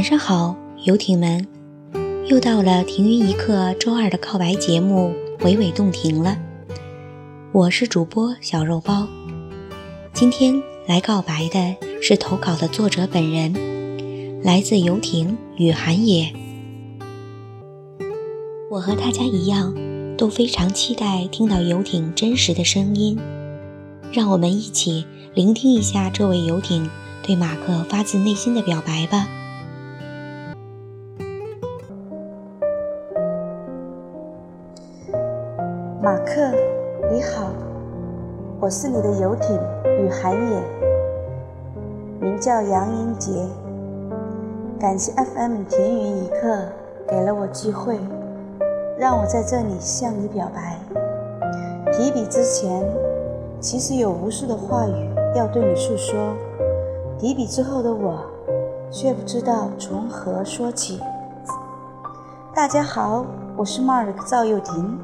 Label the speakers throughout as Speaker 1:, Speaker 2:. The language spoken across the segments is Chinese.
Speaker 1: 晚上好，游艇们，又到了停云一刻周二的告白节目，娓娓动听了。我是主播小肉包，今天来告白的是投稿的作者本人，来自游艇雨寒野。我和大家一样，都非常期待听到游艇真实的声音，让我们一起聆听一下这位游艇对马克发自内心的表白吧。
Speaker 2: 马克，你好，我是你的游艇雨寒野，名叫杨英杰。感谢 FM 停云一刻给了我机会，让我在这里向你表白。提笔之前，其实有无数的话语要对你诉说；提笔之后的我，却不知道从何说起。大家好，我是 Mark 赵又廷。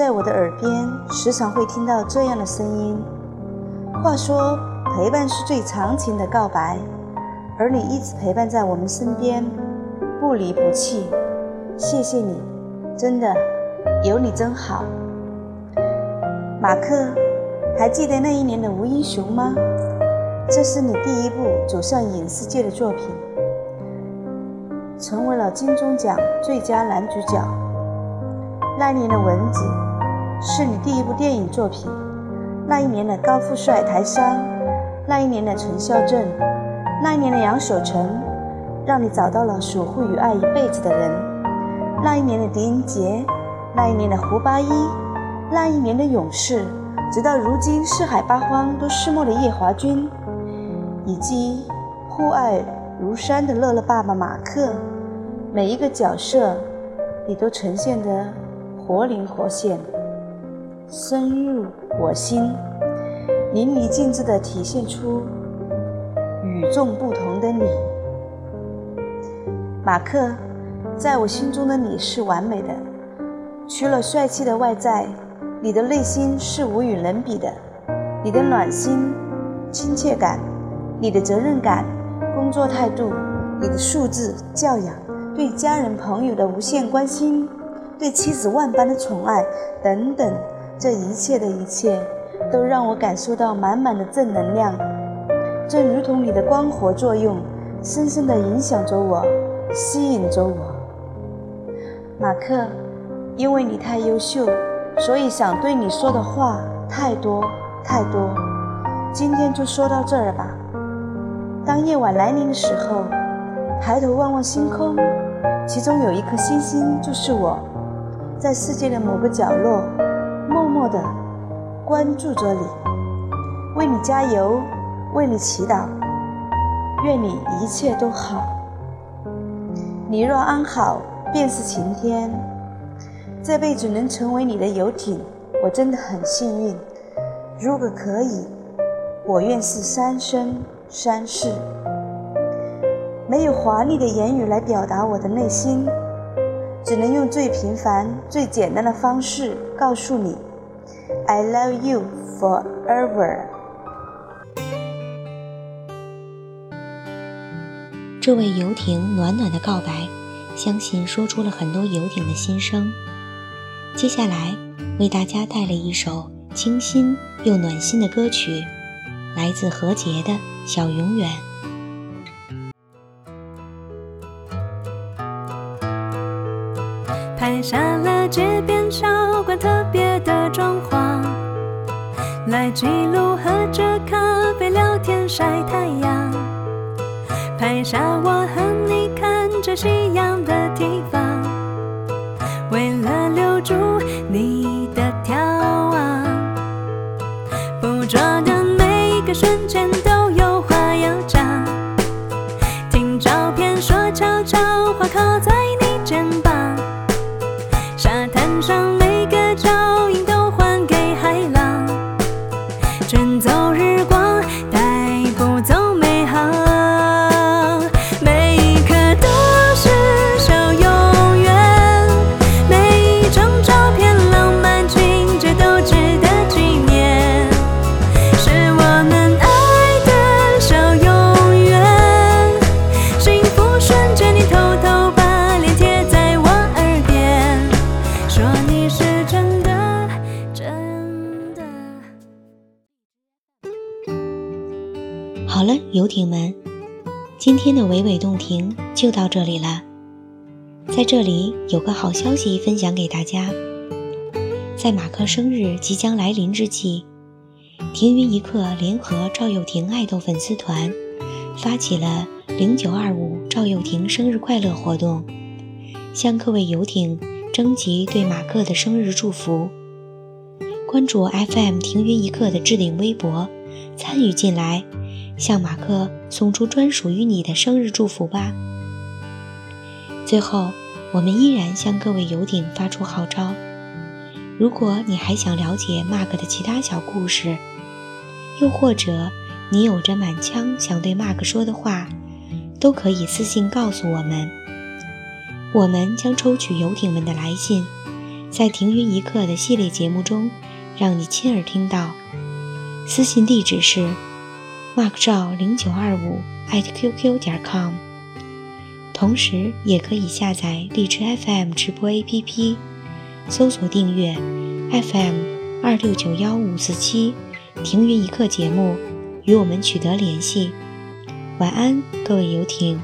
Speaker 2: 在我的耳边，时常会听到这样的声音。话说，陪伴是最长情的告白，而你一直陪伴在我们身边，不离不弃。谢谢你，真的，有你真好。马克，还记得那一年的《无英雄》吗？这是你第一部走上影视界的作品，成为了金钟奖最佳男主角。那年的蚊子是你第一部电影作品，那一年的高富帅台山，那一年的陈孝正，那一年的杨守成，让你找到了守护与爱一辈子的人，那一年的狄仁杰，那一年的胡八一，那一年的勇士，直到如今四海八荒都失没的叶华军，以及酷爱如山的乐乐爸爸马克，每一个角色你都呈现的。活灵活现，深入我心，淋漓尽致地体现出与众不同的你。马克，在我心中的你是完美的，除了帅气的外在，你的内心是无与伦比的。你的暖心、亲切感，你的责任感、工作态度，你的素质、教养，对家人朋友的无限关心。对妻子万般的宠爱，等等，这一切的一切，都让我感受到满满的正能量，正如同你的光合作用，深深地影响着我，吸引着我。马克，因为你太优秀，所以想对你说的话太多太多，今天就说到这儿吧。当夜晚来临的时候，抬头望望星空，其中有一颗星星就是我。在世界的某个角落，默默地关注着你，为你加油，为你祈祷，愿你一切都好。你若安好，便是晴天。这辈子能成为你的游艇，我真的很幸运。如果可以，我愿是三生三世。没有华丽的言语来表达我的内心。只能用最平凡、最简单的方式告诉你：“I love you forever。”
Speaker 1: 这位游艇暖暖的告白，相信说出了很多游艇的心声。接下来为大家带来一首清新又暖心的歌曲，来自何洁的《小永远》。
Speaker 3: 拍下了街边小馆特别的装潢，来记录喝着咖啡聊天晒太阳。拍下我和你看着夕阳的地方，
Speaker 1: 好了，游艇们，今天的娓娓动听就到这里了。在这里有个好消息分享给大家，在马克生日即将来临之际，停云一刻联合赵又廷爱豆粉丝团发起了零九二五赵又廷生日快乐活动，向各位游艇征集对马克的生日祝福。关注 FM 停云一刻的置顶微博，参与进来，向马克送出专属于你的生日祝福吧。最后，我们依然向各位游艇发出号召：如果你还想了解 Mark 的其他小故事，又或者你有着满腔想对 Mark 说的话，都可以私信告诉我们。我们将抽取游艇们的来信，在“停云一刻”的系列节目中，让你亲耳听到。私信地址是 mark 赵零九二五 at qq 点 com。同时，也可以下载荔枝 FM 直播 APP，搜索订阅 FM 二六九幺五四七，停云一刻节目，与我们取得联系。晚安，各位游艇。